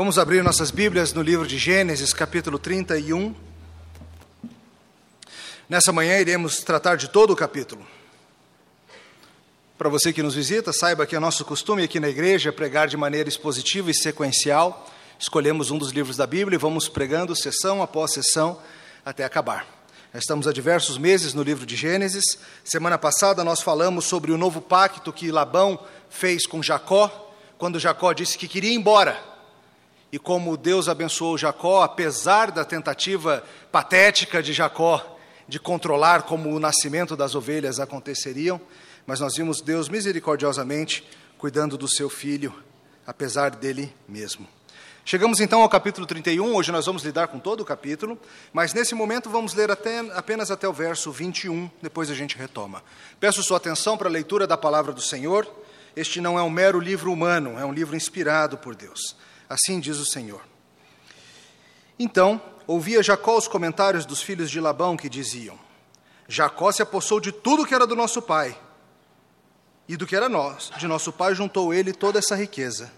Vamos abrir nossas Bíblias no livro de Gênesis, capítulo 31. Nessa manhã iremos tratar de todo o capítulo. Para você que nos visita, saiba que é nosso costume aqui na igreja pregar de maneira expositiva e sequencial. Escolhemos um dos livros da Bíblia e vamos pregando sessão após sessão até acabar. Estamos há diversos meses no livro de Gênesis. Semana passada nós falamos sobre o novo pacto que Labão fez com Jacó, quando Jacó disse que queria ir embora e como Deus abençoou Jacó, apesar da tentativa patética de Jacó de controlar como o nascimento das ovelhas aconteceriam, mas nós vimos Deus misericordiosamente cuidando do seu filho, apesar dele mesmo. Chegamos então ao capítulo 31, hoje nós vamos lidar com todo o capítulo, mas nesse momento vamos ler até, apenas até o verso 21, depois a gente retoma. Peço sua atenção para a leitura da palavra do Senhor. Este não é um mero livro humano, é um livro inspirado por Deus. Assim diz o Senhor. Então, ouvia Jacó os comentários dos filhos de Labão que diziam: Jacó se apossou de tudo que era do nosso pai, e do que era nós, de nosso pai juntou ele toda essa riqueza.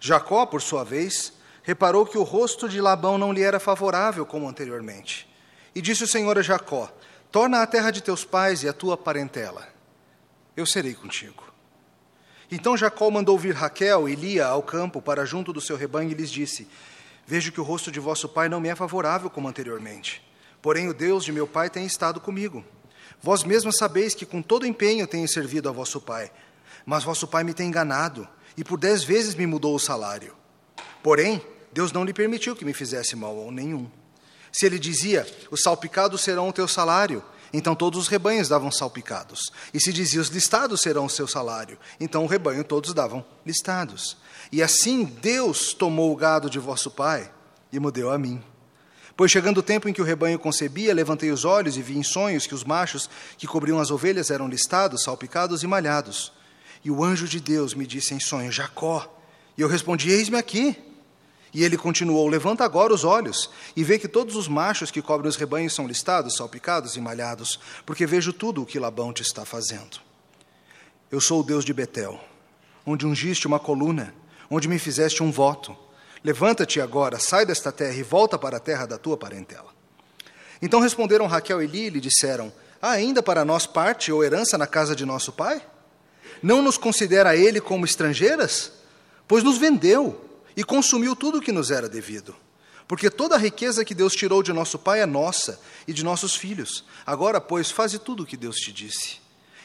Jacó, por sua vez, reparou que o rosto de Labão não lhe era favorável como anteriormente. E disse o Senhor a Jacó: Torna a terra de teus pais e a tua parentela. Eu serei contigo. Então Jacó mandou vir Raquel e Lia ao campo para junto do seu rebanho e lhes disse: Vejo que o rosto de vosso pai não me é favorável como anteriormente. Porém, o Deus de meu pai tem estado comigo. Vós mesmos sabeis que com todo empenho tenho servido a vosso pai. Mas vosso pai me tem enganado e por dez vezes me mudou o salário. Porém, Deus não lhe permitiu que me fizesse mal nenhum. Se ele dizia: Os salpicados serão o teu salário, então todos os rebanhos davam salpicados. E se dizia os listados serão o seu salário, então o rebanho todos davam listados. E assim Deus tomou o gado de vosso pai e me deu a mim. Pois chegando o tempo em que o rebanho concebia, levantei os olhos e vi em sonhos que os machos que cobriam as ovelhas eram listados, salpicados e malhados. E o anjo de Deus me disse em sonho: Jacó. E eu respondi: Eis-me aqui. E ele continuou: Levanta agora os olhos e vê que todos os machos que cobrem os rebanhos são listados, salpicados e malhados, porque vejo tudo o que Labão te está fazendo. Eu sou o Deus de Betel, onde ungiste uma coluna, onde me fizeste um voto. Levanta-te agora, sai desta terra e volta para a terra da tua parentela. Então responderam Raquel e Li e lhe disseram: Há ainda para nós parte ou herança na casa de nosso pai? Não nos considera ele como estrangeiras? Pois nos vendeu e consumiu tudo o que nos era devido. Porque toda a riqueza que Deus tirou de nosso pai é nossa e de nossos filhos. Agora, pois, faze tudo o que Deus te disse.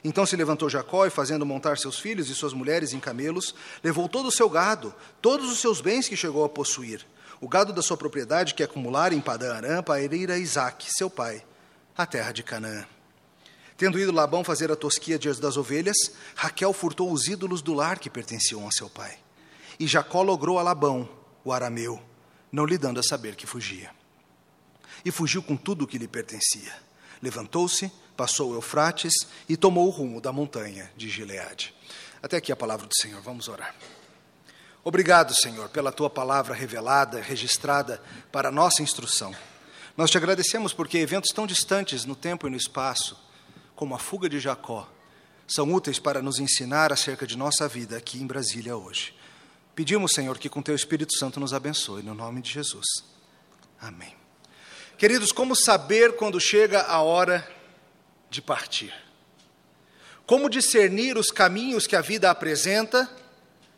Então se levantou Jacó e, fazendo montar seus filhos e suas mulheres em camelos, levou todo o seu gado, todos os seus bens que chegou a possuir, o gado da sua propriedade que acumulara em Padã Arã para ir a Isaque, seu pai, a terra de Canaã. Tendo ido Labão fazer a tosquia diante das ovelhas, Raquel furtou os ídolos do lar que pertenciam a seu pai. E Jacó logrou a Labão, o arameu, não lhe dando a saber que fugia. E fugiu com tudo o que lhe pertencia. Levantou-se, passou o Eufrates e tomou o rumo da montanha de Gileade. Até aqui a palavra do Senhor, vamos orar. Obrigado, Senhor, pela tua palavra revelada, registrada para a nossa instrução. Nós te agradecemos porque eventos tão distantes no tempo e no espaço, como a fuga de Jacó, são úteis para nos ensinar acerca de nossa vida aqui em Brasília hoje. Pedimos, Senhor, que com Teu Espírito Santo nos abençoe, no nome de Jesus. Amém. Queridos, como saber quando chega a hora de partir? Como discernir os caminhos que a vida apresenta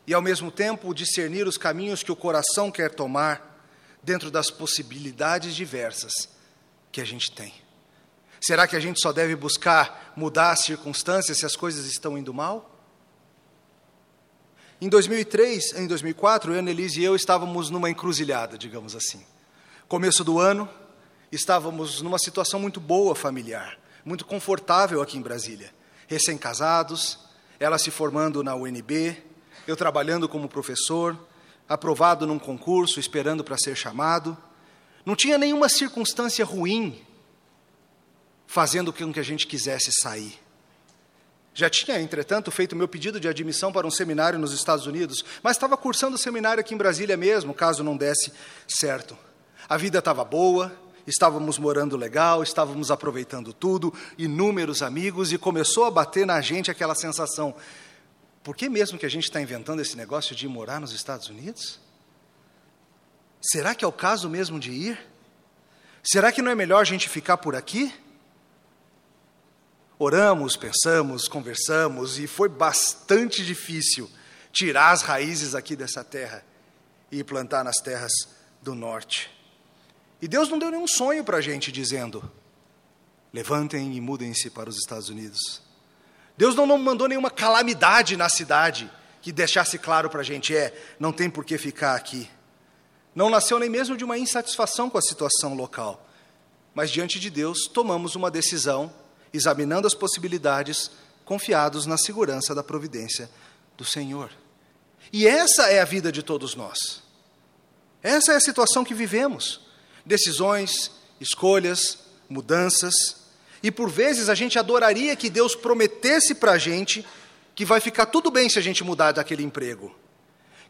e, ao mesmo tempo, discernir os caminhos que o coração quer tomar dentro das possibilidades diversas que a gente tem? Será que a gente só deve buscar mudar as circunstâncias se as coisas estão indo mal? Em 2003, em 2004, eu, Annelise e eu estávamos numa encruzilhada, digamos assim. Começo do ano, estávamos numa situação muito boa familiar, muito confortável aqui em Brasília. Recém-casados, ela se formando na UNB, eu trabalhando como professor, aprovado num concurso, esperando para ser chamado. Não tinha nenhuma circunstância ruim fazendo com que a gente quisesse sair. Já tinha, entretanto, feito meu pedido de admissão para um seminário nos Estados Unidos, mas estava cursando o seminário aqui em Brasília mesmo, caso não desse certo. A vida estava boa, estávamos morando legal, estávamos aproveitando tudo, inúmeros amigos, e começou a bater na gente aquela sensação: por que mesmo que a gente está inventando esse negócio de ir morar nos Estados Unidos? será que é o caso mesmo de ir? Será que não é melhor a gente ficar por aqui? Oramos, pensamos, conversamos e foi bastante difícil tirar as raízes aqui dessa terra e plantar nas terras do norte. E Deus não deu nenhum sonho para a gente dizendo: levantem e mudem-se para os Estados Unidos. Deus não, mandou nenhuma calamidade na cidade que deixasse claro para a gente: é, não tem por que ficar aqui. Não nasceu nem mesmo de uma insatisfação com a situação local. Mas diante de Deus, tomamos uma decisão examinando as possibilidades, confiados na segurança da providência do Senhor. E essa é a vida de todos nós. Essa é a situação que vivemos. Decisões, escolhas, mudanças. E por vezes a gente adoraria que Deus prometesse para a gente que vai ficar tudo bem se a gente mudar daquele emprego.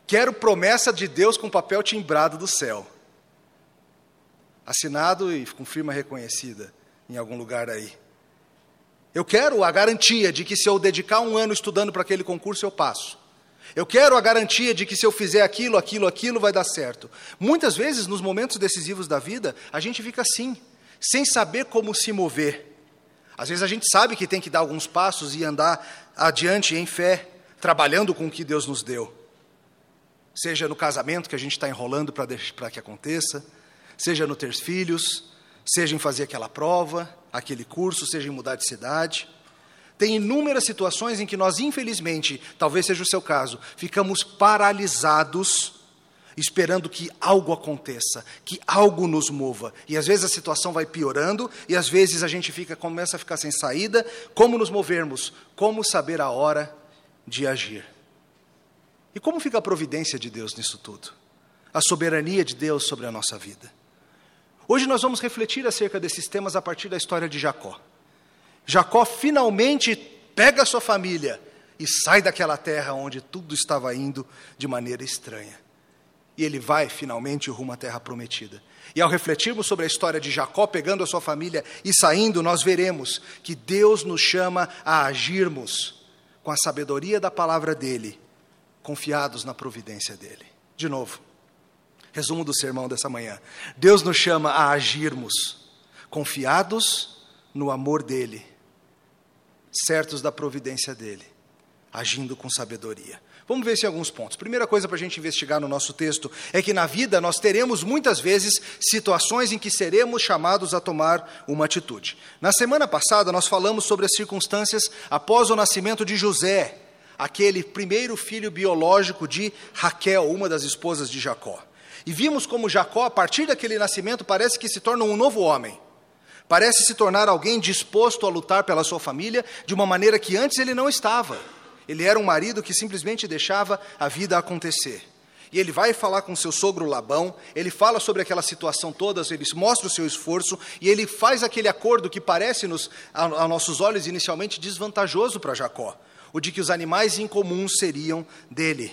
Quero promessa de Deus com papel timbrado do céu. Assinado e com firma reconhecida em algum lugar aí. Eu quero a garantia de que se eu dedicar um ano estudando para aquele concurso, eu passo. Eu quero a garantia de que se eu fizer aquilo, aquilo, aquilo, vai dar certo. Muitas vezes, nos momentos decisivos da vida, a gente fica assim, sem saber como se mover. Às vezes a gente sabe que tem que dar alguns passos e andar adiante em fé, trabalhando com o que Deus nos deu. Seja no casamento que a gente está enrolando para que aconteça, seja no ter filhos, seja em fazer aquela prova, aquele curso, seja em mudar de cidade. Tem inúmeras situações em que nós, infelizmente, talvez seja o seu caso, ficamos paralisados, esperando que algo aconteça, que algo nos mova. E às vezes a situação vai piorando, e às vezes a gente fica, começa a ficar sem saída. Como nos movermos? Como saber a hora de agir? E como fica a providência de Deus nisso tudo? A soberania de Deus sobre a nossa vida? Hoje nós vamos refletir acerca desses temas a partir da história de Jacó. Jacó finalmente pega sua família e sai daquela terra onde tudo estava indo de maneira estranha. E ele vai finalmente rumo à terra prometida. E ao refletirmos sobre a história de Jacó pegando a sua família e saindo, nós veremos que Deus nos chama a agirmos com a sabedoria da palavra dele, confiados na providência dele. De novo, Resumo do sermão dessa manhã. Deus nos chama a agirmos confiados no amor dele, certos da providência dele, agindo com sabedoria. Vamos ver se alguns pontos. Primeira coisa para a gente investigar no nosso texto é que na vida nós teremos muitas vezes situações em que seremos chamados a tomar uma atitude. Na semana passada nós falamos sobre as circunstâncias após o nascimento de José, aquele primeiro filho biológico de Raquel, uma das esposas de Jacó. E vimos como Jacó, a partir daquele nascimento, parece que se torna um novo homem. Parece se tornar alguém disposto a lutar pela sua família de uma maneira que antes ele não estava. Ele era um marido que simplesmente deixava a vida acontecer. E ele vai falar com seu sogro Labão, ele fala sobre aquela situação toda, ele mostra o seu esforço e ele faz aquele acordo que parece nos, a, a nossos olhos inicialmente desvantajoso para Jacó, o de que os animais incomuns seriam dele.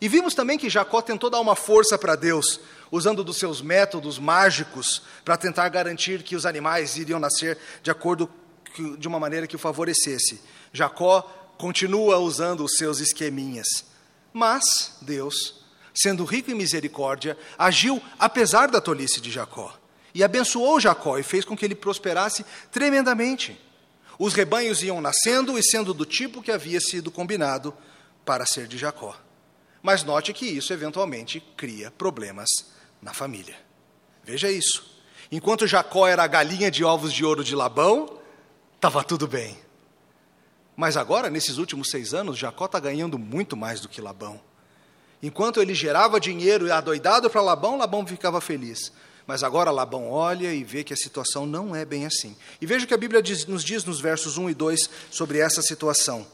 E vimos também que Jacó tentou dar uma força para Deus, usando dos seus métodos mágicos para tentar garantir que os animais iriam nascer de acordo de uma maneira que o favorecesse. Jacó continua usando os seus esqueminhas. Mas Deus, sendo rico em misericórdia, agiu apesar da tolice de Jacó. E abençoou Jacó e fez com que ele prosperasse tremendamente. Os rebanhos iam nascendo e sendo do tipo que havia sido combinado para ser de Jacó. Mas note que isso eventualmente cria problemas na família. Veja isso. Enquanto Jacó era a galinha de ovos de ouro de Labão, estava tudo bem. Mas agora, nesses últimos seis anos, Jacó está ganhando muito mais do que Labão. Enquanto ele gerava dinheiro e adoidado para Labão, Labão ficava feliz. Mas agora Labão olha e vê que a situação não é bem assim. E veja o que a Bíblia diz, nos diz nos versos 1 e 2 sobre essa situação.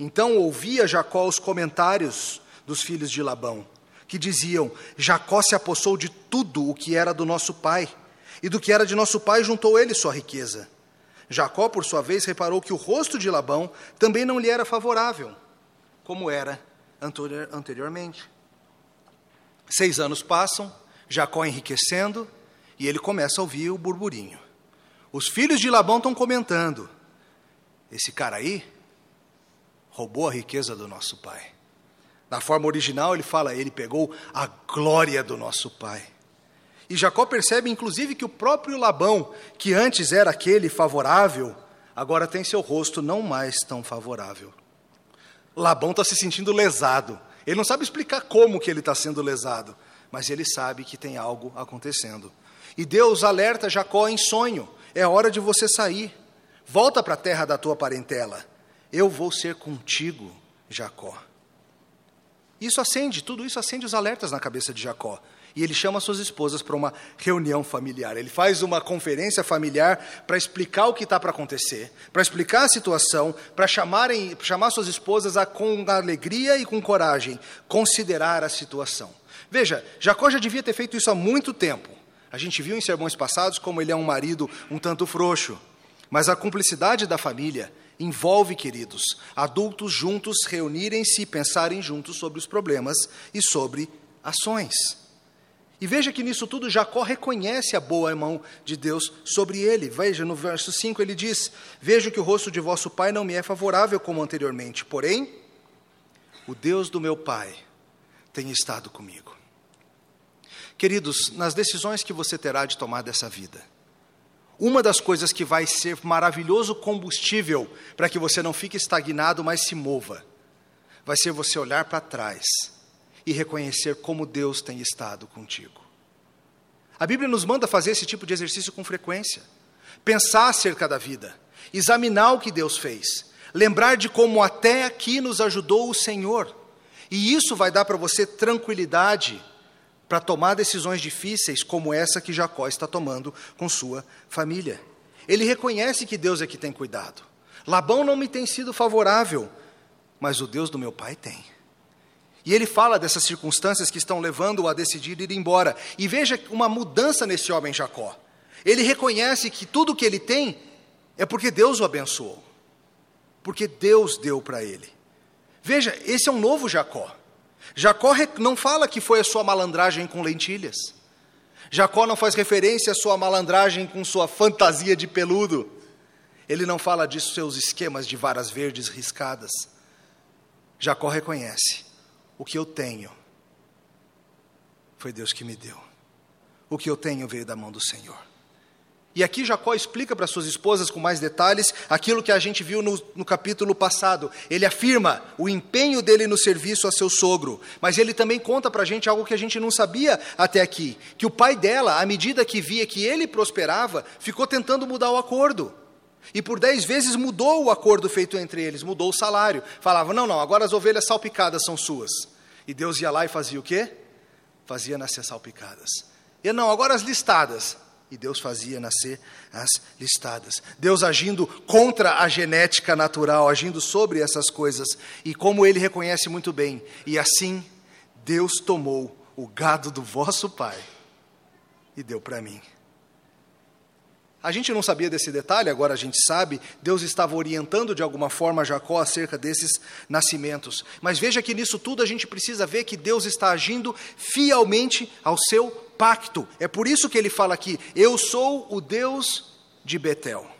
Então ouvia Jacó os comentários dos filhos de Labão, que diziam: Jacó se apossou de tudo o que era do nosso pai, e do que era de nosso pai juntou ele sua riqueza. Jacó, por sua vez, reparou que o rosto de Labão também não lhe era favorável, como era anteriormente. Seis anos passam, Jacó enriquecendo, e ele começa a ouvir o burburinho. Os filhos de Labão estão comentando: esse cara aí roubou a riqueza do nosso pai. Na forma original, ele fala: ele pegou a glória do nosso pai. E Jacó percebe, inclusive, que o próprio Labão, que antes era aquele favorável, agora tem seu rosto não mais tão favorável. Labão está se sentindo lesado. Ele não sabe explicar como que ele está sendo lesado, mas ele sabe que tem algo acontecendo. E Deus alerta Jacó em sonho: é hora de você sair. Volta para a terra da tua parentela. Eu vou ser contigo, Jacó. Isso acende, tudo isso acende os alertas na cabeça de Jacó. E ele chama suas esposas para uma reunião familiar. Ele faz uma conferência familiar para explicar o que está para acontecer, para explicar a situação, para chamarem, chamar suas esposas a, com alegria e com coragem, considerar a situação. Veja, Jacó já devia ter feito isso há muito tempo. A gente viu em sermões passados como ele é um marido um tanto frouxo. Mas a cumplicidade da família envolve, queridos, adultos juntos reunirem-se e pensarem juntos sobre os problemas e sobre ações. E veja que nisso tudo Jacó reconhece a boa mão de Deus sobre ele. Veja, no verso 5 ele diz: Vejo que o rosto de vosso pai não me é favorável como anteriormente, porém, o Deus do meu pai tem estado comigo. Queridos, nas decisões que você terá de tomar dessa vida, uma das coisas que vai ser maravilhoso combustível para que você não fique estagnado, mas se mova, vai ser você olhar para trás e reconhecer como Deus tem estado contigo. A Bíblia nos manda fazer esse tipo de exercício com frequência. Pensar acerca da vida, examinar o que Deus fez, lembrar de como até aqui nos ajudou o Senhor. E isso vai dar para você tranquilidade para tomar decisões difíceis como essa que Jacó está tomando com sua família. Ele reconhece que Deus é que tem cuidado. Labão não me tem sido favorável, mas o Deus do meu pai tem. E ele fala dessas circunstâncias que estão levando-o a decidir ir embora. E veja uma mudança nesse homem Jacó. Ele reconhece que tudo que ele tem é porque Deus o abençoou. Porque Deus deu para ele. Veja, esse é um novo Jacó. Jacó não fala que foi a sua malandragem com lentilhas. Jacó não faz referência à sua malandragem com sua fantasia de peludo. Ele não fala de seus esquemas de varas verdes riscadas. Jacó reconhece o que eu tenho foi Deus que me deu. O que eu tenho veio da mão do Senhor. E aqui Jacó explica para suas esposas com mais detalhes aquilo que a gente viu no, no, capítulo passado. Ele afirma o empenho dele no serviço a seu sogro, mas ele também conta para a gente algo que a gente não sabia até aqui: que o pai dela, à medida que via que ele prosperava, ficou tentando mudar o acordo. E por dez vezes mudou o acordo feito entre eles, mudou o salário. Falava: não, não, agora as ovelhas salpicadas são suas. E Deus ia lá e fazia o quê? Fazia nascer salpicadas. E não, agora as listadas. E Deus fazia nascer as listadas. Deus agindo contra a genética natural, agindo sobre essas coisas. E como ele reconhece muito bem. E assim, Deus tomou o gado do vosso pai e deu para mim. A gente não sabia desse detalhe, agora a gente sabe. Deus estava orientando de alguma forma Jacó acerca desses nascimentos. Mas veja que nisso tudo a gente precisa ver que Deus está agindo fielmente ao seu pacto. É por isso que ele fala aqui: Eu sou o Deus de Betel.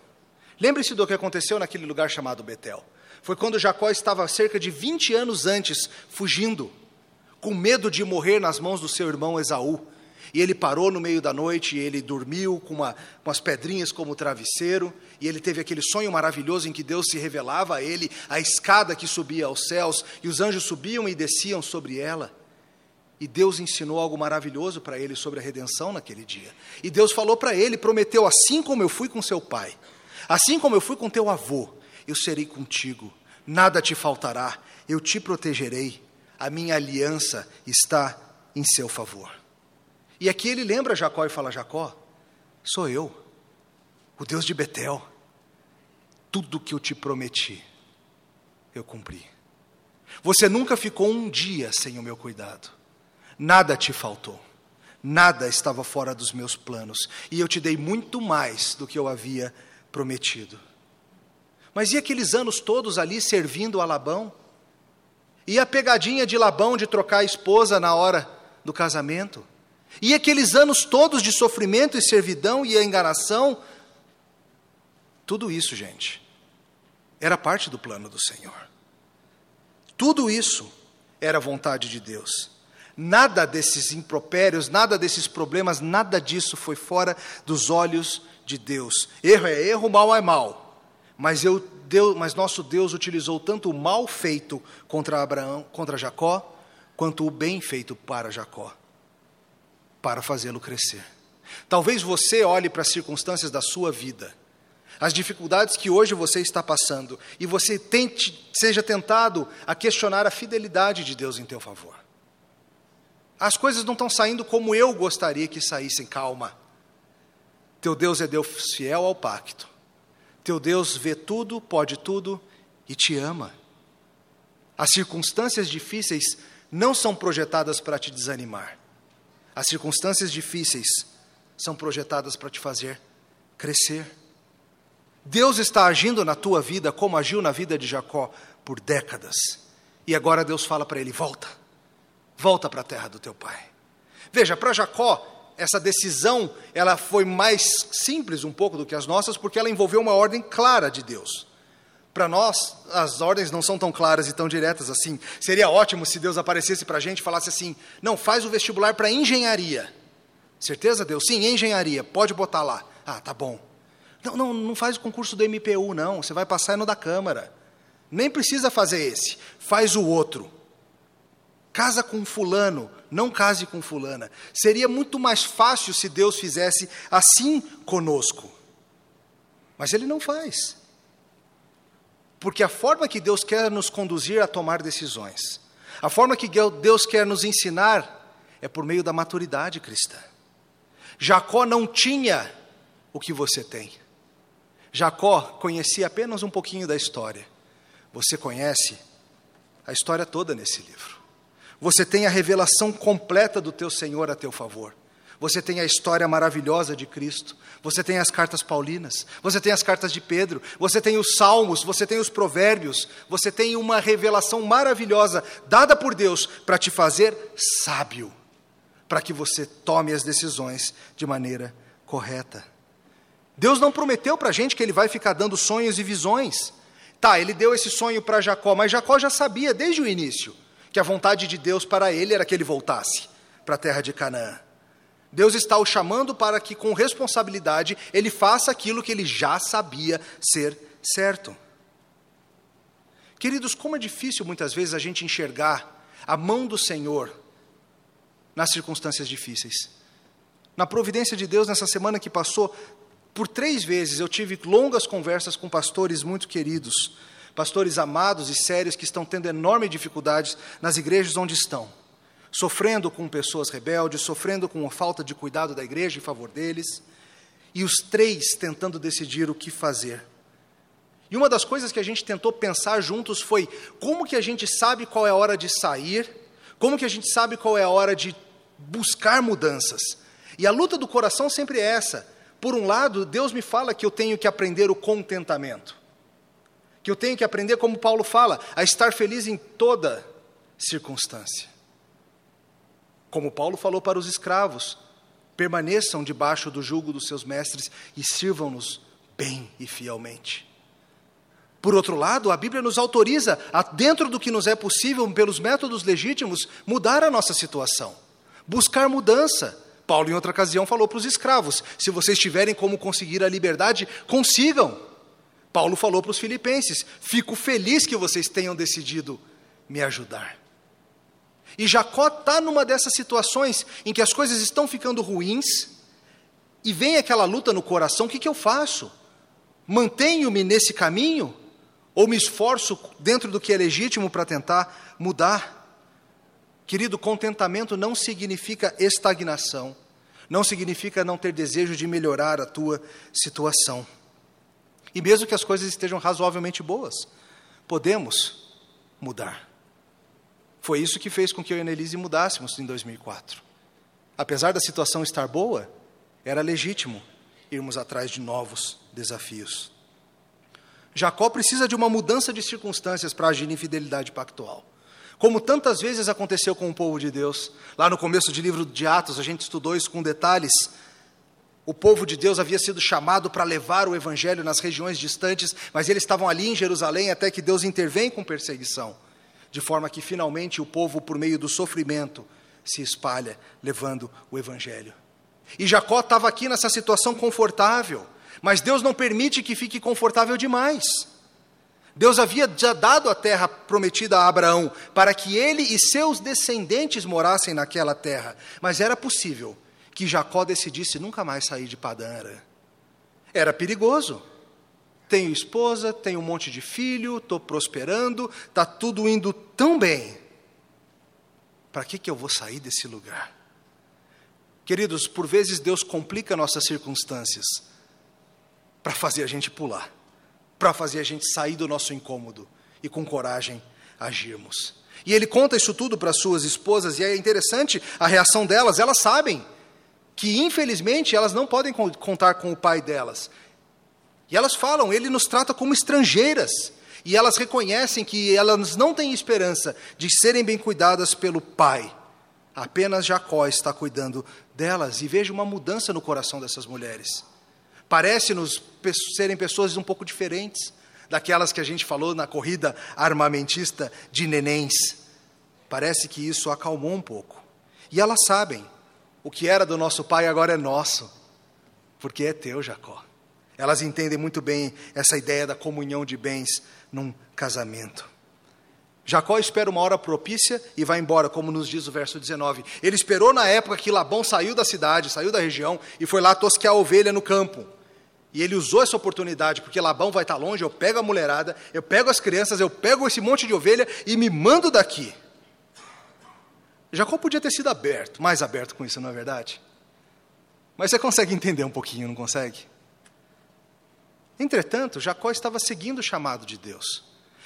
Lembre-se do que aconteceu naquele lugar chamado Betel. Foi quando Jacó estava cerca de 20 anos antes fugindo, com medo de morrer nas mãos do seu irmão Esaú. E ele parou no meio da noite, e ele dormiu com, uma, com as pedrinhas como travesseiro, e ele teve aquele sonho maravilhoso em que Deus se revelava a ele, a escada que subia aos céus, e os anjos subiam e desciam sobre ela. E Deus ensinou algo maravilhoso para ele sobre a redenção naquele dia. E Deus falou para ele, prometeu: assim como eu fui com seu pai, assim como eu fui com teu avô, eu serei contigo, nada te faltará, eu te protegerei, a minha aliança está em seu favor. E aqui ele lembra Jacó e fala: Jacó, sou eu, o Deus de Betel. Tudo que eu te prometi, eu cumpri. Você nunca ficou um dia sem o meu cuidado. Nada te faltou. Nada estava fora dos meus planos. E eu te dei muito mais do que eu havia prometido. Mas e aqueles anos todos ali servindo a Labão? E a pegadinha de Labão de trocar a esposa na hora do casamento? E aqueles anos todos de sofrimento e servidão e enganação, tudo isso, gente, era parte do plano do Senhor. Tudo isso era vontade de Deus. Nada desses impropérios, nada desses problemas, nada disso foi fora dos olhos de Deus. Erro é erro, mal é mal. Mas, eu, Deus, mas nosso Deus utilizou tanto o mal feito contra Abraão, contra Jacó, quanto o bem feito para Jacó, para fazê-lo crescer. Talvez você olhe para as circunstâncias da sua vida, as dificuldades que hoje você está passando, e você tente, seja tentado a questionar a fidelidade de Deus em teu favor. As coisas não estão saindo como eu gostaria que saíssem, calma. Teu Deus é Deus fiel ao pacto. Teu Deus vê tudo, pode tudo e te ama. As circunstâncias difíceis não são projetadas para te desanimar. As circunstâncias difíceis são projetadas para te fazer crescer. Deus está agindo na tua vida como agiu na vida de Jacó por décadas. E agora Deus fala para ele: volta, volta para a terra do teu pai. Veja, para Jacó, essa decisão ela foi mais simples um pouco do que as nossas, porque ela envolveu uma ordem clara de Deus. Para nós, as ordens não são tão claras e tão diretas assim. Seria ótimo se Deus aparecesse para a gente e falasse assim: não, faz o vestibular para engenharia. Certeza, Deus? Sim, engenharia, pode botar lá. Ah, tá bom. Não, não, não faz o concurso do MPU, não. Você vai passar no da Câmara. Nem precisa fazer esse. Faz o outro. Casa com fulano, não case com fulana. Seria muito mais fácil se Deus fizesse assim conosco. Mas Ele não faz. Porque a forma que Deus quer nos conduzir a tomar decisões, a forma que Deus quer nos ensinar, é por meio da maturidade cristã. Jacó não tinha o que você tem. Jacó conhecia apenas um pouquinho da história. Você conhece a história toda nesse livro. Você tem a revelação completa do teu Senhor a teu favor. Você tem a história maravilhosa de Cristo. Você tem as cartas paulinas. Você tem as cartas de Pedro. Você tem os salmos. Você tem os provérbios. Você tem uma revelação maravilhosa dada por Deus para te fazer sábio para que você tome as decisões de maneira correta. Deus não prometeu para a gente que Ele vai ficar dando sonhos e visões. Tá, Ele deu esse sonho para Jacó, mas Jacó já sabia desde o início que a vontade de Deus para ele era que ele voltasse para a terra de Canaã. Deus está o chamando para que, com responsabilidade, ele faça aquilo que ele já sabia ser certo. Queridos, como é difícil muitas vezes a gente enxergar a mão do Senhor nas circunstâncias difíceis. Na providência de Deus, nessa semana que passou, por três vezes eu tive longas conversas com pastores muito queridos, pastores amados e sérios que estão tendo enorme dificuldades nas igrejas onde estão, sofrendo com pessoas rebeldes, sofrendo com a falta de cuidado da igreja em favor deles, e os três tentando decidir o que fazer. E uma das coisas que a gente tentou pensar juntos foi como que a gente sabe qual é a hora de sair como que a gente sabe qual é a hora de buscar mudanças? E a luta do coração sempre é essa. Por um lado, Deus me fala que eu tenho que aprender o contentamento. Que eu tenho que aprender, como Paulo fala, a estar feliz em toda circunstância. Como Paulo falou para os escravos: permaneçam debaixo do jugo dos seus mestres e sirvam-nos bem e fielmente. Por outro lado, a Bíblia nos autoriza, a, dentro do que nos é possível, pelos métodos legítimos, mudar a nossa situação, buscar mudança. Paulo, em outra ocasião, falou para os escravos: se vocês tiverem como conseguir a liberdade, consigam. Paulo falou para os filipenses: fico feliz que vocês tenham decidido me ajudar. E Jacó está numa dessas situações em que as coisas estão ficando ruins, e vem aquela luta no coração: o que, que eu faço? Mantenho-me nesse caminho? Ou me esforço dentro do que é legítimo para tentar mudar? Querido, contentamento não significa estagnação, não significa não ter desejo de melhorar a tua situação. E mesmo que as coisas estejam razoavelmente boas, podemos mudar. Foi isso que fez com que eu e a Annelise mudássemos em 2004. Apesar da situação estar boa, era legítimo irmos atrás de novos desafios. Jacó precisa de uma mudança de circunstâncias para agir em fidelidade pactual. Como tantas vezes aconteceu com o povo de Deus. Lá no começo do livro de Atos, a gente estudou isso com detalhes. O povo de Deus havia sido chamado para levar o evangelho nas regiões distantes, mas eles estavam ali em Jerusalém até que Deus intervém com perseguição. de forma que finalmente o povo, por meio do sofrimento, se espalha, levando o Evangelho. E Jacó estava aqui nessa situação confortável, mas Deus não permite que fique confortável demais. Deus havia já dado a terra prometida a Abraão para que ele e seus descendentes morassem naquela terra, mas era possível que Jacó decidisse nunca mais sair de Padã Era perigoso. Tenho esposa, tenho um monte de filho, estou prosperando, está tudo indo tão bem. Para que, que eu vou sair desse lugar? Queridos, por vezes Deus complica nossas circunstâncias para fazer a gente pular, para fazer a gente sair do nosso incômodo e com coragem agirmos. E ele conta isso tudo para suas esposas, e é interessante a reação delas, elas sabem que infelizmente elas não podem contar com o pai delas. E elas falam, ele nos trata como estrangeiras. E elas reconhecem que elas não têm esperança de serem bem cuidadas pelo pai. Apenas Jacó está cuidando delas. E veja uma mudança no coração dessas mulheres. Parece-nos serem pessoas um pouco diferentes daquelas que a gente falou na corrida armamentista de nenéns. Parece que isso acalmou um pouco. E elas sabem, o que era do nosso pai agora é nosso, porque é teu, Jacó. Elas entendem muito bem essa ideia da comunhão de bens num casamento. Jacó espera uma hora propícia e vai embora, como nos diz o verso 19. Ele esperou na época que Labão saiu da cidade, saiu da região e foi lá tosquear a ovelha no campo. E ele usou essa oportunidade, porque Labão vai estar longe, eu pego a mulherada, eu pego as crianças, eu pego esse monte de ovelha e me mando daqui. Jacó podia ter sido aberto, mais aberto com isso, não é verdade? Mas você consegue entender um pouquinho, não consegue? Entretanto, Jacó estava seguindo o chamado de Deus.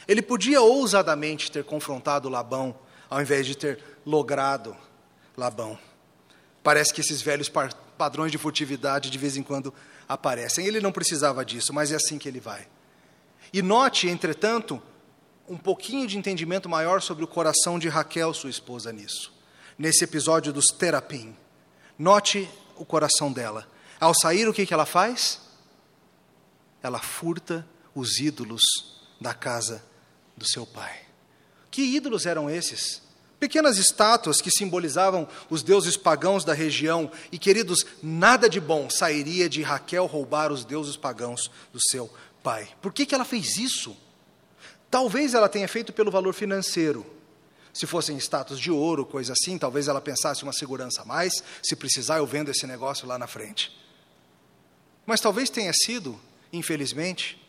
Ele podia ousadamente ter confrontado Labão, ao invés de ter logrado Labão. Parece que esses velhos padrões de furtividade de vez em quando aparecem. Ele não precisava disso, mas é assim que ele vai. E note, entretanto, um pouquinho de entendimento maior sobre o coração de Raquel, sua esposa, nisso. Nesse episódio dos terapim. Note o coração dela. Ao sair, o que, que ela faz? ela furta os ídolos da casa do seu pai. Que ídolos eram esses? Pequenas estátuas que simbolizavam os deuses pagãos da região, e queridos, nada de bom sairia de Raquel roubar os deuses pagãos do seu pai. Por que, que ela fez isso? Talvez ela tenha feito pelo valor financeiro. Se fossem estátuas de ouro, coisa assim, talvez ela pensasse uma segurança a mais, se precisar eu vendo esse negócio lá na frente. Mas talvez tenha sido infelizmente,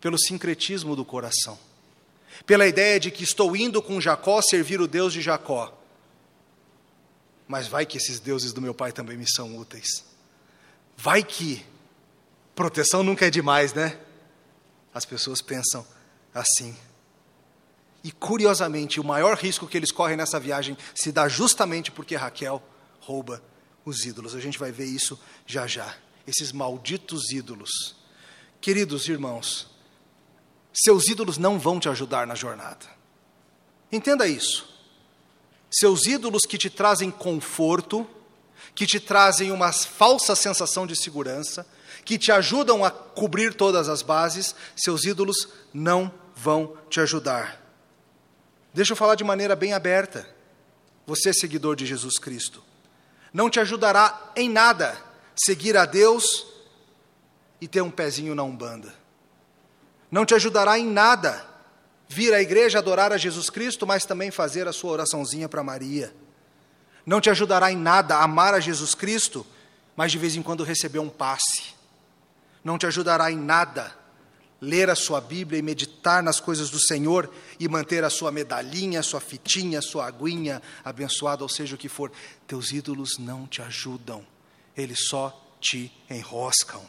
pelo sincretismo do coração, pela ideia de que estou indo com Jacó servir o Deus de Jacó. Mas vai que esses deuses do meu pai também me são úteis. Vai que proteção nunca é demais, né? As pessoas pensam assim. E curiosamente, o maior risco que eles correm nessa viagem se dá justamente porque Raquel rouba os ídolos. A gente vai ver isso já já. Esses malditos ídolos Queridos irmãos, seus ídolos não vão te ajudar na jornada. Entenda isso. Seus ídolos que te trazem conforto, que te trazem uma falsa sensação de segurança, que te ajudam a cobrir todas as bases, seus ídolos não vão te ajudar. Deixa eu falar de maneira bem aberta. Você é seguidor de Jesus Cristo. Não te ajudará em nada seguir a Deus e ter um pezinho na Umbanda. Não te ajudará em nada vir à igreja adorar a Jesus Cristo, mas também fazer a sua oraçãozinha para Maria. Não te ajudará em nada amar a Jesus Cristo, mas de vez em quando receber um passe. Não te ajudará em nada ler a sua Bíblia e meditar nas coisas do Senhor e manter a sua medalhinha, a sua fitinha, a sua aguinha abençoada, ou seja o que for. Teus ídolos não te ajudam, eles só te enroscam.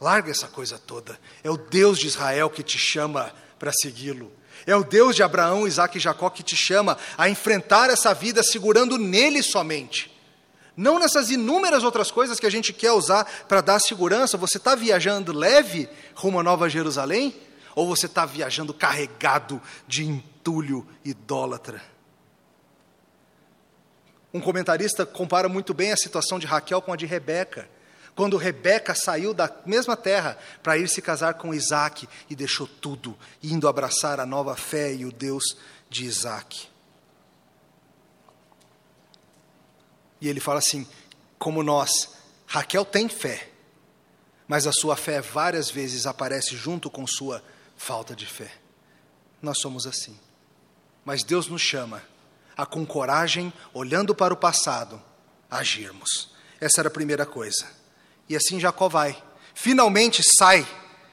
Larga essa coisa toda. É o Deus de Israel que te chama para segui-lo. É o Deus de Abraão, Isaac e Jacó que te chama a enfrentar essa vida segurando nele somente. Não nessas inúmeras outras coisas que a gente quer usar para dar segurança. Você está viajando leve rumo a Nova Jerusalém? Ou você está viajando carregado de entulho idólatra? Um comentarista compara muito bem a situação de Raquel com a de Rebeca. Quando Rebeca saiu da mesma terra para ir se casar com Isaac e deixou tudo, indo abraçar a nova fé e o Deus de Isaac. E ele fala assim: como nós, Raquel tem fé, mas a sua fé várias vezes aparece junto com sua falta de fé. Nós somos assim. Mas Deus nos chama a, com coragem, olhando para o passado, agirmos. Essa era a primeira coisa. E assim Jacó vai. Finalmente sai.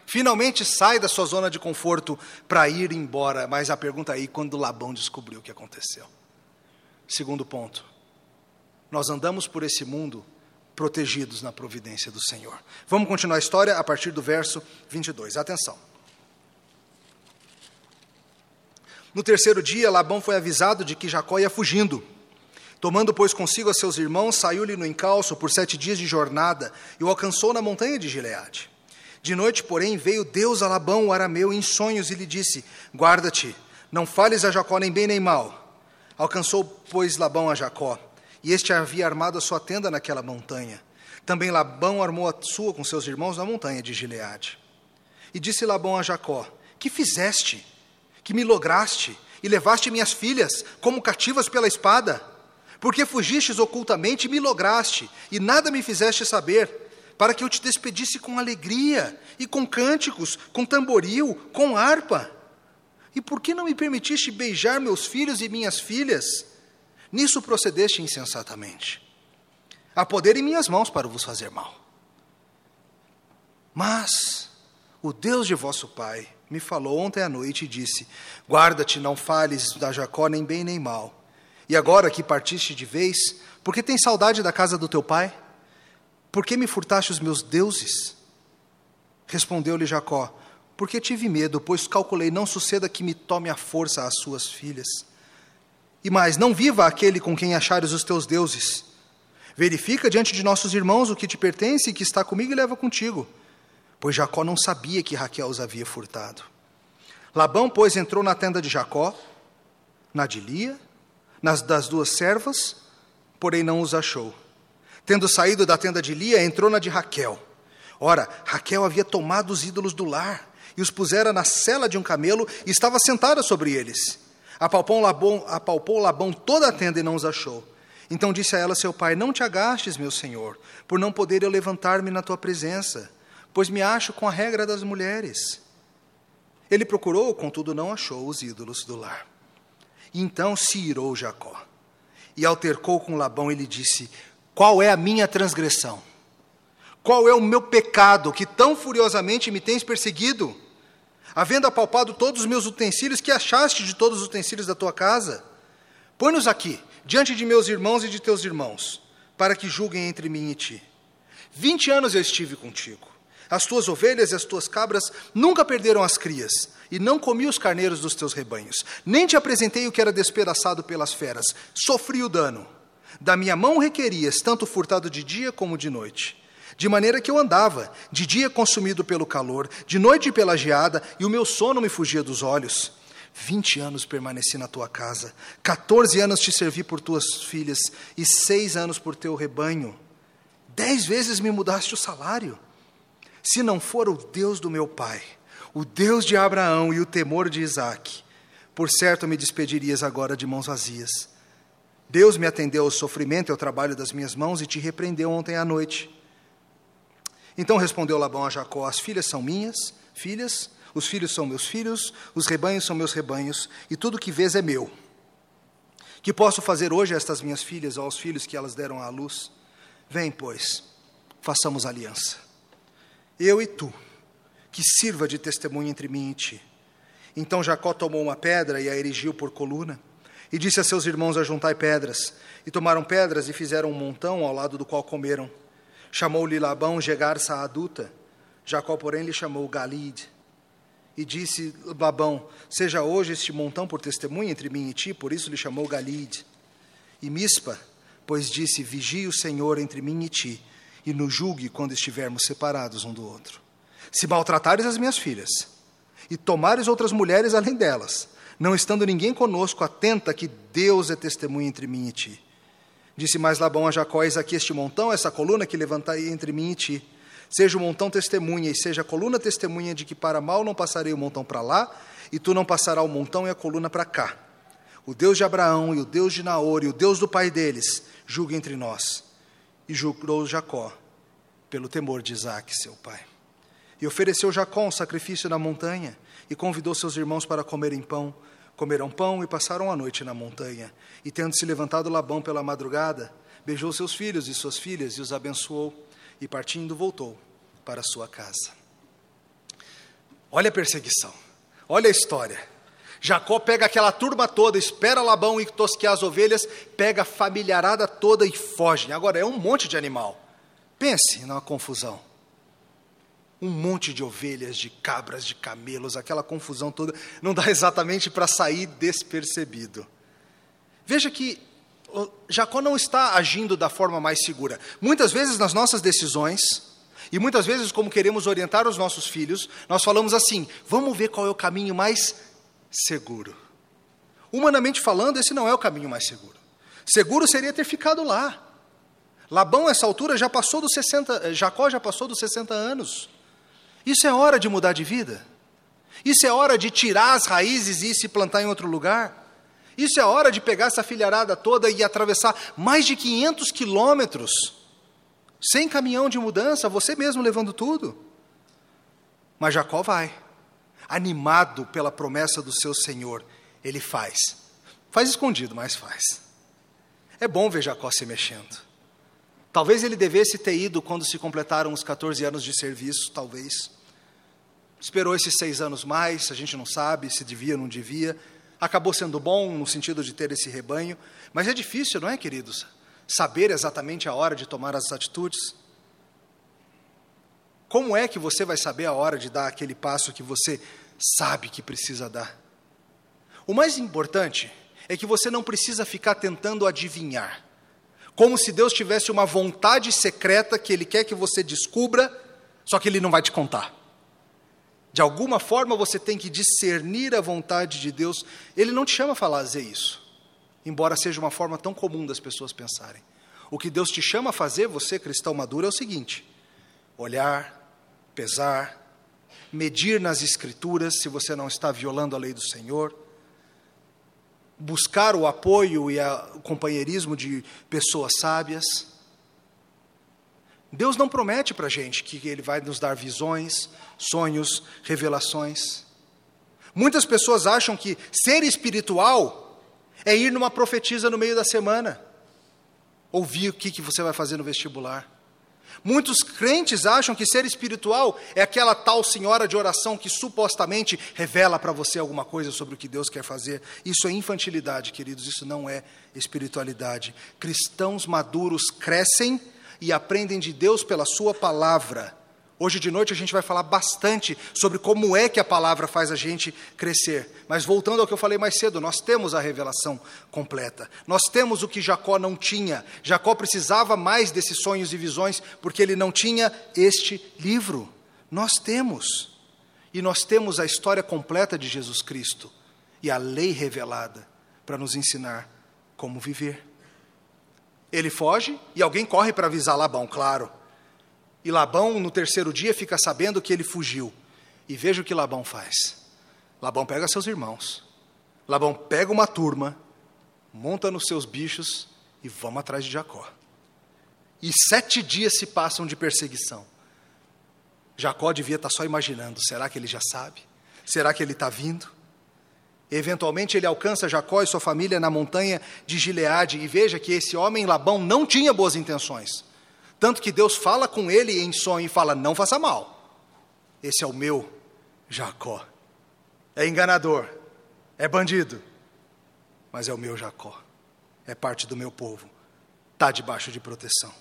Finalmente sai da sua zona de conforto para ir embora. Mas a pergunta aí, quando Labão descobriu o que aconteceu? Segundo ponto. Nós andamos por esse mundo protegidos na providência do Senhor. Vamos continuar a história a partir do verso 22. Atenção. No terceiro dia, Labão foi avisado de que Jacó ia fugindo. Tomando, pois, consigo a seus irmãos, saiu-lhe no encalço por sete dias de jornada e o alcançou na montanha de Gileade. De noite, porém, veio Deus a Labão, o arameu, em sonhos e lhe disse: Guarda-te, não fales a Jacó nem bem nem mal. Alcançou, pois, Labão a Jacó, e este havia armado a sua tenda naquela montanha. Também Labão armou a sua com seus irmãos na montanha de Gileade. E disse Labão a Jacó: Que fizeste? Que me lograste e levaste minhas filhas como cativas pela espada? Porque fugistes ocultamente e me lograste, e nada me fizeste saber, para que eu te despedisse com alegria, e com cânticos, com tamboril, com harpa. E por que não me permitiste beijar meus filhos e minhas filhas? Nisso procedeste insensatamente. Há poder em minhas mãos para vos fazer mal. Mas o Deus de vosso Pai me falou ontem à noite e disse: Guarda-te, não fales da Jacó nem bem nem mal e agora que partiste de vez, por que tens saudade da casa do teu pai? Por que me furtaste os meus deuses? Respondeu-lhe Jacó: Porque tive medo, pois calculei não suceda que me tome a força as suas filhas. E mais, não viva aquele com quem achares os teus deuses. Verifica diante de nossos irmãos o que te pertence e que está comigo e leva contigo. Pois Jacó não sabia que Raquel os havia furtado. Labão, pois, entrou na tenda de Jacó, na de Lia, nas das duas servas, porém não os achou. Tendo saído da tenda de Lia, entrou na de Raquel. Ora, Raquel havia tomado os ídolos do lar e os pusera na cela de um camelo e estava sentada sobre eles. Apalpou Labão, apalpou Labão toda a tenda e não os achou. Então disse a ela seu pai: Não te agastes, meu senhor, por não poder eu levantar-me na tua presença, pois me acho com a regra das mulheres. Ele procurou, contudo não achou os ídolos do lar. Então se irou Jacó e altercou com Labão e lhe disse: Qual é a minha transgressão? Qual é o meu pecado que tão furiosamente me tens perseguido? Havendo apalpado todos os meus utensílios, que achaste de todos os utensílios da tua casa? Põe-nos aqui, diante de meus irmãos e de teus irmãos, para que julguem entre mim e ti. Vinte anos eu estive contigo. As tuas ovelhas e as tuas cabras nunca perderam as crias, e não comi os carneiros dos teus rebanhos, nem te apresentei o que era despedaçado pelas feras, sofri o dano. Da minha mão requerias, tanto furtado de dia como de noite. De maneira que eu andava, de dia consumido pelo calor, de noite pela geada, e o meu sono me fugia dos olhos. Vinte anos permaneci na tua casa, quatorze anos te servi por tuas filhas, e seis anos por teu rebanho. Dez vezes me mudaste o salário. Se não for o Deus do meu pai, o Deus de Abraão e o temor de Isaac, por certo me despedirias agora de mãos vazias. Deus me atendeu ao sofrimento e ao trabalho das minhas mãos e te repreendeu ontem à noite. Então respondeu Labão a Jacó: As filhas são minhas, filhas, os filhos são meus filhos, os rebanhos são meus rebanhos, e tudo que vês é meu. Que posso fazer hoje a estas minhas filhas aos filhos que elas deram à luz? Vem, pois, façamos aliança. Eu e tu que sirva de testemunho entre mim e ti. Então Jacó tomou uma pedra e a erigiu por coluna, e disse a seus irmãos: Ajuntai pedras. E tomaram pedras e fizeram um montão ao lado do qual comeram. Chamou-lhe Labão Gegarça a adulta. Jacó, porém, lhe chamou Galide. E disse Labão: Seja hoje este montão por testemunho entre mim e ti, por isso lhe chamou Galide. E Mispa, pois disse: Vigie o Senhor entre mim e ti, e nos julgue quando estivermos separados um do outro. Se maltratares as minhas filhas, e tomares outras mulheres além delas, não estando ninguém conosco, atenta que Deus é testemunha entre mim e ti. Disse mais Labão a Jacó: Eis aqui este montão, essa coluna que levantai entre mim e ti. Seja o montão testemunha, e seja a coluna testemunha de que para mal não passarei o montão para lá, e tu não passarás o montão e a coluna para cá. O Deus de Abraão e o Deus de Naor e o Deus do pai deles, julgue entre nós. E jurou Jacó, pelo temor de Isaac, seu pai. E ofereceu Jacó um sacrifício na montanha, e convidou seus irmãos para comerem pão. Comeram pão e passaram a noite na montanha. E tendo se levantado Labão pela madrugada, beijou seus filhos e suas filhas e os abençoou, e partindo voltou para sua casa. Olha a perseguição, olha a história. Jacó pega aquela turma toda, espera Labão ir tosquear as ovelhas, pega a familiarada toda e foge. Agora é um monte de animal. Pense numa confusão. Um monte de ovelhas, de cabras, de camelos, aquela confusão toda, não dá exatamente para sair despercebido. Veja que Jacó não está agindo da forma mais segura. Muitas vezes nas nossas decisões, e muitas vezes, como queremos orientar os nossos filhos, nós falamos assim: vamos ver qual é o caminho mais seguro. Humanamente falando, esse não é o caminho mais seguro. Seguro seria ter ficado lá. Labão, essa altura, já passou dos 60, eh, Jacó já passou dos 60 anos. Isso é hora de mudar de vida. Isso é hora de tirar as raízes e se plantar em outro lugar. Isso é hora de pegar essa filharada toda e atravessar mais de 500 quilômetros, sem caminhão de mudança, você mesmo levando tudo. Mas Jacó vai animado pela promessa do seu Senhor, ele faz. Faz escondido, mas faz. É bom ver Jacó se mexendo. Talvez ele devesse ter ido quando se completaram os 14 anos de serviço, talvez. Esperou esses seis anos mais, a gente não sabe se devia ou não devia. Acabou sendo bom no sentido de ter esse rebanho, mas é difícil, não é, queridos? Saber exatamente a hora de tomar as atitudes. Como é que você vai saber a hora de dar aquele passo que você sabe que precisa dar. O mais importante é que você não precisa ficar tentando adivinhar, como se Deus tivesse uma vontade secreta que Ele quer que você descubra, só que Ele não vai te contar. De alguma forma você tem que discernir a vontade de Deus. Ele não te chama a fazer isso, embora seja uma forma tão comum das pessoas pensarem. O que Deus te chama a fazer, você cristão maduro, é o seguinte: olhar, pesar, medir nas Escrituras se você não está violando a lei do Senhor, buscar o apoio e o companheirismo de pessoas sábias. Deus não promete para a gente que Ele vai nos dar visões, sonhos, revelações. Muitas pessoas acham que ser espiritual é ir numa profetisa no meio da semana, ouvir o que, que você vai fazer no vestibular. Muitos crentes acham que ser espiritual é aquela tal senhora de oração que supostamente revela para você alguma coisa sobre o que Deus quer fazer. Isso é infantilidade, queridos, isso não é espiritualidade. Cristãos maduros crescem e aprendem de Deus pela Sua palavra Hoje de noite a gente vai falar bastante sobre como é que a palavra faz a gente crescer. Mas voltando ao que eu falei mais cedo, nós temos a revelação completa. Nós temos o que Jacó não tinha. Jacó precisava mais desses sonhos e visões porque ele não tinha este livro. Nós temos. E nós temos a história completa de Jesus Cristo e a lei revelada para nos ensinar como viver. Ele foge e alguém corre para avisar Labão, claro. E Labão, no terceiro dia, fica sabendo que ele fugiu. E veja o que Labão faz. Labão pega seus irmãos. Labão pega uma turma, monta nos seus bichos e vamos atrás de Jacó. E sete dias se passam de perseguição. Jacó devia estar só imaginando: será que ele já sabe? Será que ele está vindo? Eventualmente ele alcança Jacó e sua família na montanha de Gileade e veja que esse homem Labão não tinha boas intenções. Tanto que Deus fala com ele em sonho e fala: Não faça mal. Esse é o meu Jacó. É enganador, é bandido, mas é o meu Jacó. É parte do meu povo. Está debaixo de proteção.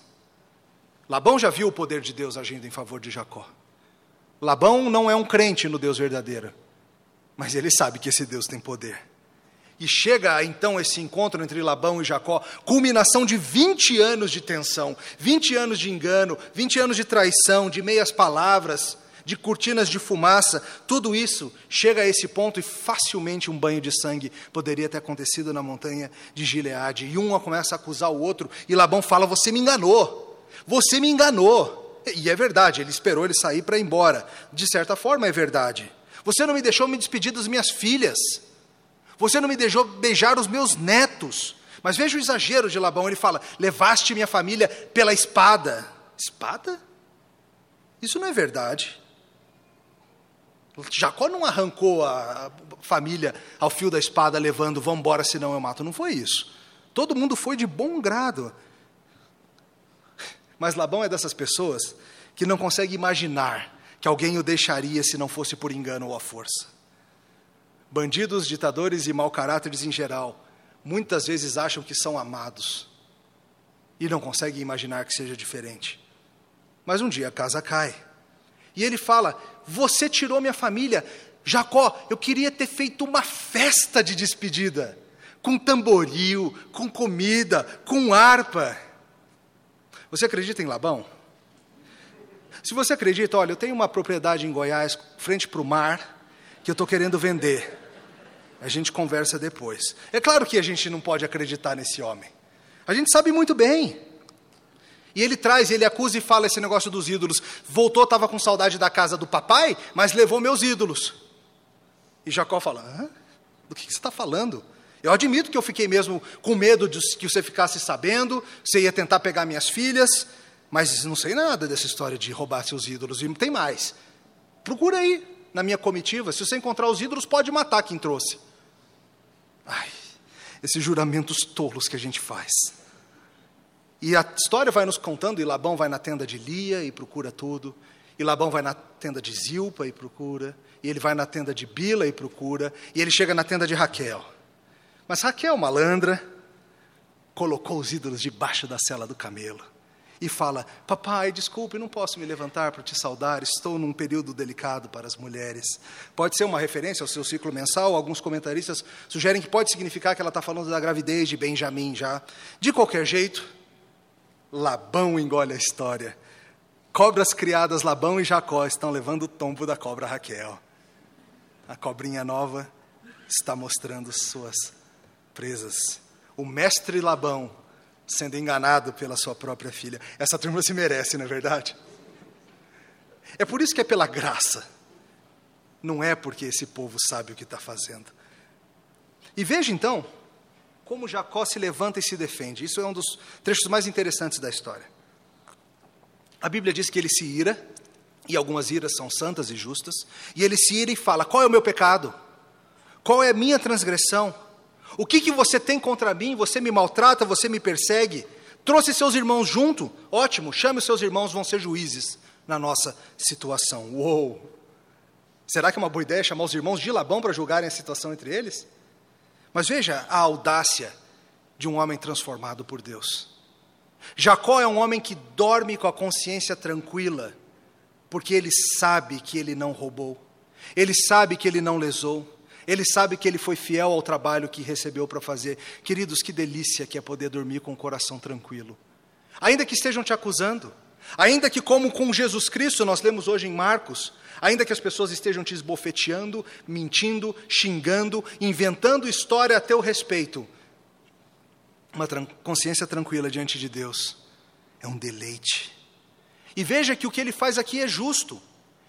Labão já viu o poder de Deus agindo em favor de Jacó. Labão não é um crente no Deus verdadeiro, mas ele sabe que esse Deus tem poder. E chega então esse encontro entre Labão e Jacó, culminação de 20 anos de tensão, 20 anos de engano, 20 anos de traição, de meias palavras, de cortinas de fumaça, tudo isso chega a esse ponto e facilmente um banho de sangue poderia ter acontecido na montanha de Gileade. E um começa a acusar o outro, e Labão fala: Você me enganou, você me enganou. E é verdade, ele esperou ele sair para ir embora. De certa forma é verdade. Você não me deixou me despedir das minhas filhas. Você não me deixou beijar os meus netos. Mas veja o exagero de Labão, ele fala: Levaste minha família pela espada. Espada? Isso não é verdade. Jacó não arrancou a família ao fio da espada, levando, vamos embora, senão eu mato. Não foi isso. Todo mundo foi de bom grado. Mas Labão é dessas pessoas que não consegue imaginar que alguém o deixaria se não fosse por engano ou à força. Bandidos, ditadores e mau caráteres em geral, muitas vezes acham que são amados e não conseguem imaginar que seja diferente. Mas um dia a casa cai. E ele fala: Você tirou minha família. Jacó, eu queria ter feito uma festa de despedida, com tamboril, com comida, com harpa. Você acredita em Labão? Se você acredita, olha, eu tenho uma propriedade em Goiás, frente para o mar, que eu estou querendo vender. A gente conversa depois. É claro que a gente não pode acreditar nesse homem. A gente sabe muito bem. E ele traz, ele acusa e fala esse negócio dos ídolos. Voltou, estava com saudade da casa do papai, mas levou meus ídolos. E Jacó fala: Hã? do que, você está falando? Eu admito que eu fiquei mesmo com medo de que você ficasse sabendo, você ia tentar pegar minhas filhas, mas não sei nada dessa história de roubar seus ídolos. E tem mais. Procura aí na minha comitiva. Se você encontrar os ídolos, pode matar quem trouxe. Ai, esses juramentos tolos que a gente faz. E a história vai nos contando, e Labão vai na tenda de Lia e procura tudo, e Labão vai na tenda de Zilpa e procura, e ele vai na tenda de Bila e procura, e ele chega na tenda de Raquel. Mas Raquel, malandra, colocou os ídolos debaixo da cela do camelo e fala: Papai, desculpe, não posso me levantar para te saudar, estou num período delicado para as mulheres. Pode ser uma referência ao seu ciclo mensal, alguns comentaristas sugerem que pode significar que ela está falando da gravidez de Benjamim já. De qualquer jeito, Labão engole a história. Cobras criadas Labão e Jacó estão levando o tombo da cobra Raquel. A cobrinha nova está mostrando suas presas. O mestre Labão sendo enganado pela sua própria filha. Essa turma se merece, não é verdade? É por isso que é pela graça. Não é porque esse povo sabe o que está fazendo. E veja então como Jacó se levanta e se defende. Isso é um dos trechos mais interessantes da história. A Bíblia diz que ele se ira, e algumas iras são santas e justas, e ele se ira e fala: Qual é o meu pecado? Qual é a minha transgressão? O que, que você tem contra mim? Você me maltrata, você me persegue? Trouxe seus irmãos junto? Ótimo, chame os seus irmãos, vão ser juízes na nossa situação. Uou! Será que é uma boa ideia chamar os irmãos de Labão para julgarem a situação entre eles? Mas veja a audácia de um homem transformado por Deus. Jacó é um homem que dorme com a consciência tranquila, porque ele sabe que ele não roubou, ele sabe que ele não lesou, ele sabe que ele foi fiel ao trabalho que recebeu para fazer. Queridos, que delícia que é poder dormir com o coração tranquilo. Ainda que estejam te acusando, ainda que, como com Jesus Cristo, nós lemos hoje em Marcos, Ainda que as pessoas estejam te esbofeteando, mentindo, xingando, inventando história a teu respeito, uma tran consciência tranquila diante de Deus é um deleite. E veja que o que ele faz aqui é justo,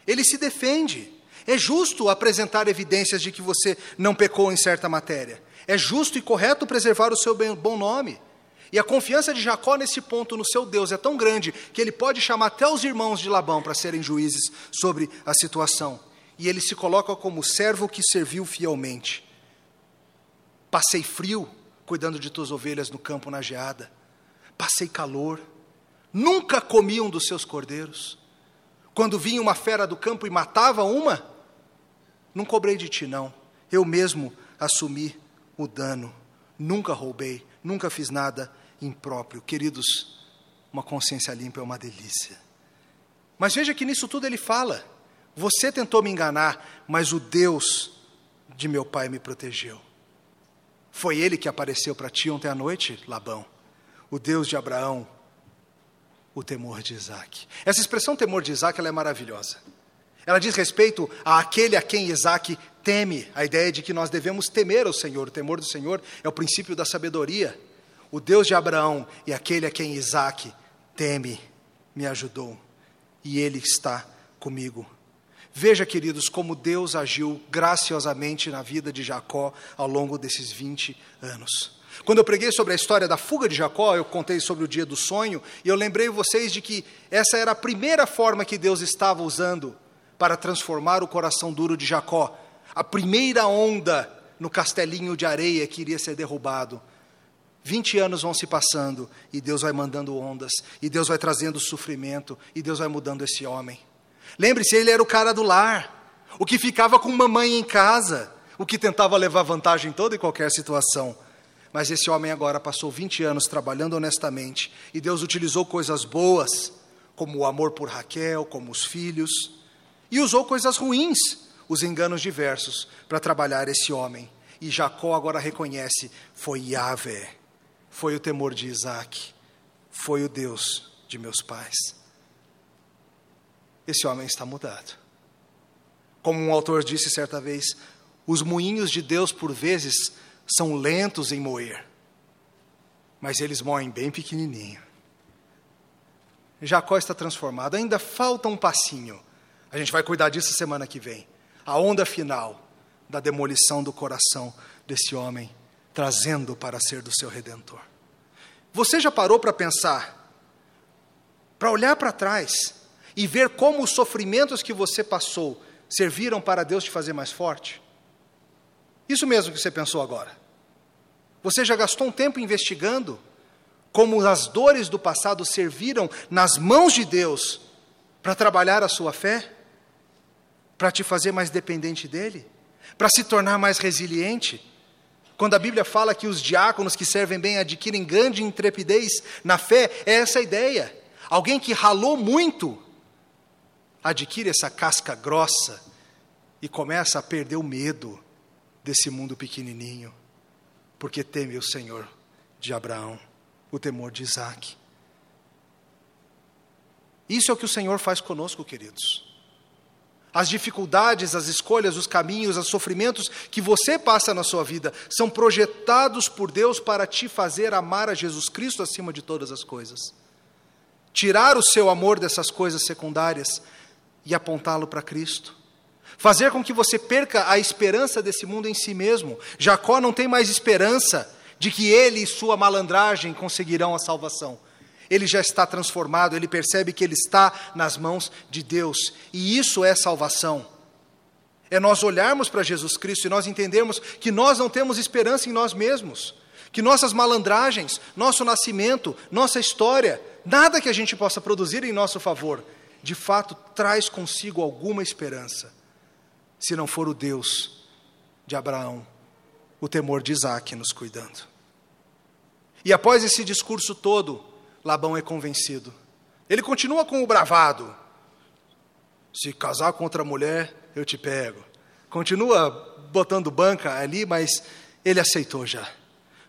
ele se defende. É justo apresentar evidências de que você não pecou em certa matéria. É justo e correto preservar o seu bom nome. E a confiança de Jacó nesse ponto no seu Deus é tão grande que ele pode chamar até os irmãos de Labão para serem juízes sobre a situação. E ele se coloca como servo que serviu fielmente. Passei frio cuidando de tuas ovelhas no campo na geada. Passei calor. Nunca comi um dos seus cordeiros. Quando vinha uma fera do campo e matava uma, não cobrei de ti, não. Eu mesmo assumi o dano. Nunca roubei, nunca fiz nada impróprio. Queridos, uma consciência limpa é uma delícia. Mas veja que nisso tudo ele fala: Você tentou me enganar, mas o Deus de meu pai me protegeu. Foi ele que apareceu para ti ontem à noite, Labão, o Deus de Abraão, o temor de Isaac. Essa expressão temor de Isaac ela é maravilhosa. Ela diz respeito àquele a quem Isaac teme, a ideia de que nós devemos temer ao Senhor. O temor do Senhor é o princípio da sabedoria. O Deus de Abraão e aquele a quem Isaac teme me ajudou, e ele está comigo. Veja, queridos, como Deus agiu graciosamente na vida de Jacó ao longo desses 20 anos. Quando eu preguei sobre a história da fuga de Jacó, eu contei sobre o dia do sonho, e eu lembrei vocês de que essa era a primeira forma que Deus estava usando para transformar o coração duro de Jacó. A primeira onda no castelinho de areia que iria ser derrubado. 20 anos vão se passando e Deus vai mandando ondas, e Deus vai trazendo sofrimento, e Deus vai mudando esse homem. Lembre-se, ele era o cara do lar, o que ficava com mamãe em casa, o que tentava levar vantagem em toda e qualquer situação. Mas esse homem agora passou 20 anos trabalhando honestamente, e Deus utilizou coisas boas, como o amor por Raquel, como os filhos, e usou coisas ruins, os enganos diversos, para trabalhar esse homem. E Jacó agora reconhece: foi Yahvé, foi o temor de Isaac, foi o Deus de meus pais. Esse homem está mudado. Como um autor disse certa vez, os moinhos de Deus, por vezes, são lentos em moer, mas eles moem bem pequenininho. Jacó está transformado, ainda falta um passinho a gente vai cuidar disso semana que vem. A onda final da demolição do coração desse homem, trazendo para ser do seu redentor. Você já parou para pensar, para olhar para trás e ver como os sofrimentos que você passou serviram para Deus te fazer mais forte? Isso mesmo que você pensou agora. Você já gastou um tempo investigando como as dores do passado serviram nas mãos de Deus para trabalhar a sua fé? Para te fazer mais dependente dele, para se tornar mais resiliente. Quando a Bíblia fala que os diáconos que servem bem adquirem grande intrepidez na fé, é essa a ideia. Alguém que ralou muito adquire essa casca grossa e começa a perder o medo desse mundo pequenininho, porque teme o Senhor de Abraão, o temor de Isaac. Isso é o que o Senhor faz conosco, queridos. As dificuldades, as escolhas, os caminhos, os sofrimentos que você passa na sua vida são projetados por Deus para te fazer amar a Jesus Cristo acima de todas as coisas. Tirar o seu amor dessas coisas secundárias e apontá-lo para Cristo. Fazer com que você perca a esperança desse mundo em si mesmo. Jacó não tem mais esperança de que ele e sua malandragem conseguirão a salvação ele já está transformado, ele percebe que ele está nas mãos de Deus, e isso é salvação. É nós olharmos para Jesus Cristo e nós entendermos que nós não temos esperança em nós mesmos, que nossas malandragens, nosso nascimento, nossa história, nada que a gente possa produzir em nosso favor, de fato traz consigo alguma esperança, se não for o Deus de Abraão, o temor de Isaac nos cuidando. E após esse discurso todo, Labão é convencido. Ele continua com o bravado. Se casar com outra mulher, eu te pego. Continua botando banca ali, mas ele aceitou já.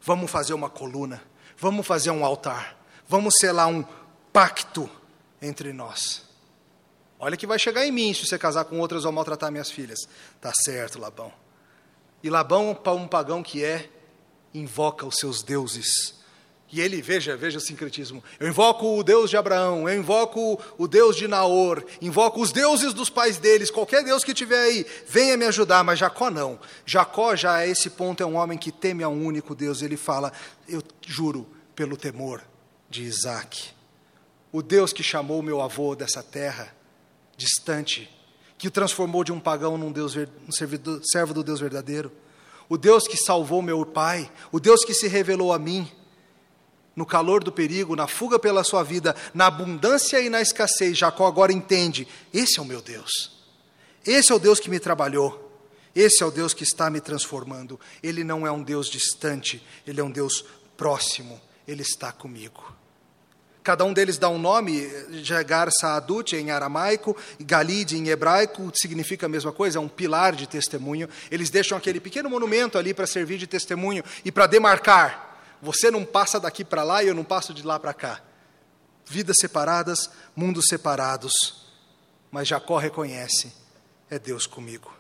Vamos fazer uma coluna, vamos fazer um altar, vamos selar um pacto entre nós. Olha que vai chegar em mim se você casar com outras ou maltratar minhas filhas. Tá certo, Labão. E Labão, um pagão que é, invoca os seus deuses e ele, veja, veja o sincretismo. Eu invoco o Deus de Abraão, eu invoco o Deus de Naor, invoco os deuses dos pais deles, qualquer Deus que tiver aí, venha me ajudar, mas Jacó não. Jacó já a esse ponto é um homem que teme a um único Deus. Ele fala: Eu juro pelo temor de Isaac, o Deus que chamou meu avô dessa terra distante, que o transformou de um pagão num Deus, um servidor, servo do Deus verdadeiro, o Deus que salvou meu pai, o Deus que se revelou a mim no calor do perigo, na fuga pela sua vida, na abundância e na escassez, Jacó agora entende: esse é o meu Deus. Esse é o Deus que me trabalhou. Esse é o Deus que está me transformando. Ele não é um Deus distante, ele é um Deus próximo. Ele está comigo. Cada um deles dá um nome, Jagar Saadut em aramaico, Galid em hebraico, significa a mesma coisa, é um pilar de testemunho. Eles deixam aquele pequeno monumento ali para servir de testemunho e para demarcar você não passa daqui para lá e eu não passo de lá para cá. Vidas separadas, mundos separados. Mas Jacó reconhece: é Deus comigo.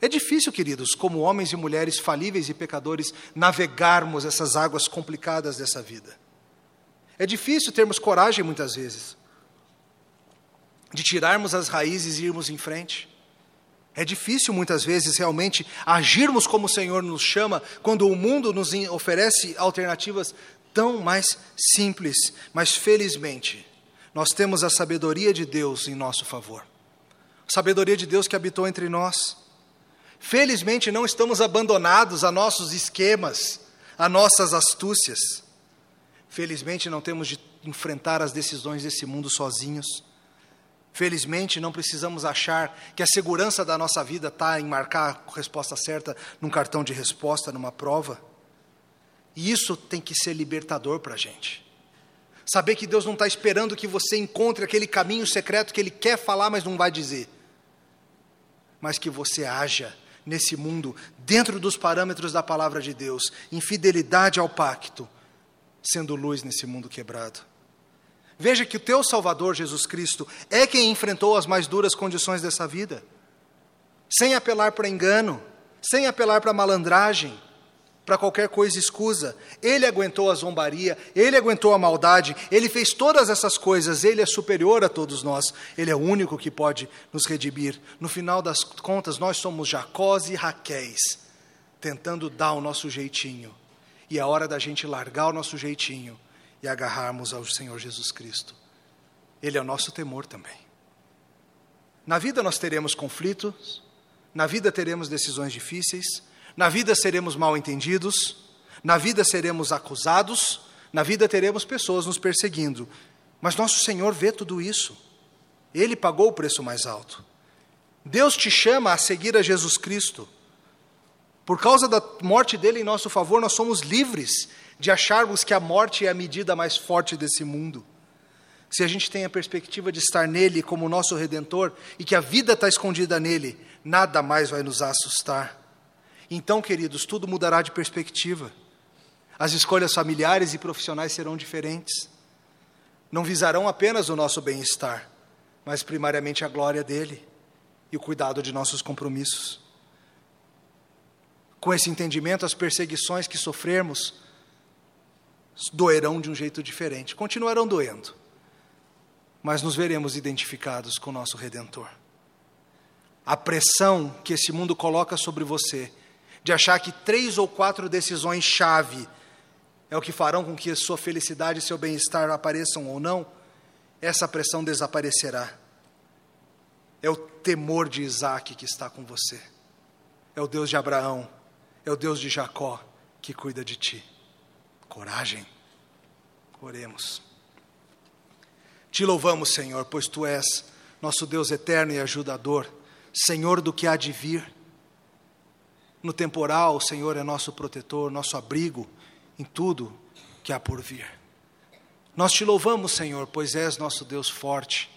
É difícil, queridos, como homens e mulheres falíveis e pecadores, navegarmos essas águas complicadas dessa vida. É difícil termos coragem, muitas vezes, de tirarmos as raízes e irmos em frente. É difícil, muitas vezes, realmente agirmos como o Senhor nos chama, quando o mundo nos oferece alternativas tão mais simples. Mas, felizmente, nós temos a sabedoria de Deus em nosso favor. Sabedoria de Deus que habitou entre nós Felizmente não estamos abandonados a nossos esquemas, a nossas astúcias. Felizmente não temos de enfrentar as decisões desse mundo sozinhos. Felizmente não precisamos achar que a segurança da nossa vida está em marcar a resposta certa num cartão de resposta, numa prova. E isso tem que ser libertador para a gente. Saber que Deus não está esperando que você encontre aquele caminho secreto que Ele quer falar, mas não vai dizer. Mas que você haja nesse mundo, dentro dos parâmetros da palavra de Deus, em fidelidade ao pacto, sendo luz nesse mundo quebrado. Veja que o teu Salvador Jesus Cristo é quem enfrentou as mais duras condições dessa vida, sem apelar para engano, sem apelar para malandragem, para qualquer coisa escusa. Ele aguentou a zombaria, ele aguentou a maldade, ele fez todas essas coisas, ele é superior a todos nós, ele é o único que pode nos redimir. No final das contas, nós somos Jacós e Raquéis, tentando dar o nosso jeitinho. E é hora da gente largar o nosso jeitinho e agarrarmos ao Senhor Jesus Cristo. Ele é o nosso temor também. Na vida nós teremos conflitos, na vida teremos decisões difíceis, na vida seremos mal entendidos, na vida seremos acusados, na vida teremos pessoas nos perseguindo. Mas nosso Senhor vê tudo isso. Ele pagou o preço mais alto. Deus te chama a seguir a Jesus Cristo. Por causa da morte dele em nosso favor, nós somos livres de acharmos que a morte é a medida mais forte desse mundo. Se a gente tem a perspectiva de estar nele como nosso redentor e que a vida está escondida nele, nada mais vai nos assustar. Então, queridos, tudo mudará de perspectiva. As escolhas familiares e profissionais serão diferentes. Não visarão apenas o nosso bem-estar, mas primariamente a glória dele e o cuidado de nossos compromissos. Com esse entendimento, as perseguições que sofrermos doerão de um jeito diferente, continuarão doendo, mas nos veremos identificados com o nosso Redentor. A pressão que esse mundo coloca sobre você de achar que três ou quatro decisões-chave é o que farão com que sua felicidade e seu bem-estar apareçam ou não, essa pressão desaparecerá. É o temor de Isaac que está com você. É o Deus de Abraão, é o Deus de Jacó que cuida de ti. Coragem. Oremos. Te louvamos, Senhor, pois tu és nosso Deus eterno e ajudador, Senhor do que há de vir no temporal, o Senhor é nosso protetor, nosso abrigo em tudo que há por vir. Nós te louvamos, Senhor, pois és nosso Deus forte,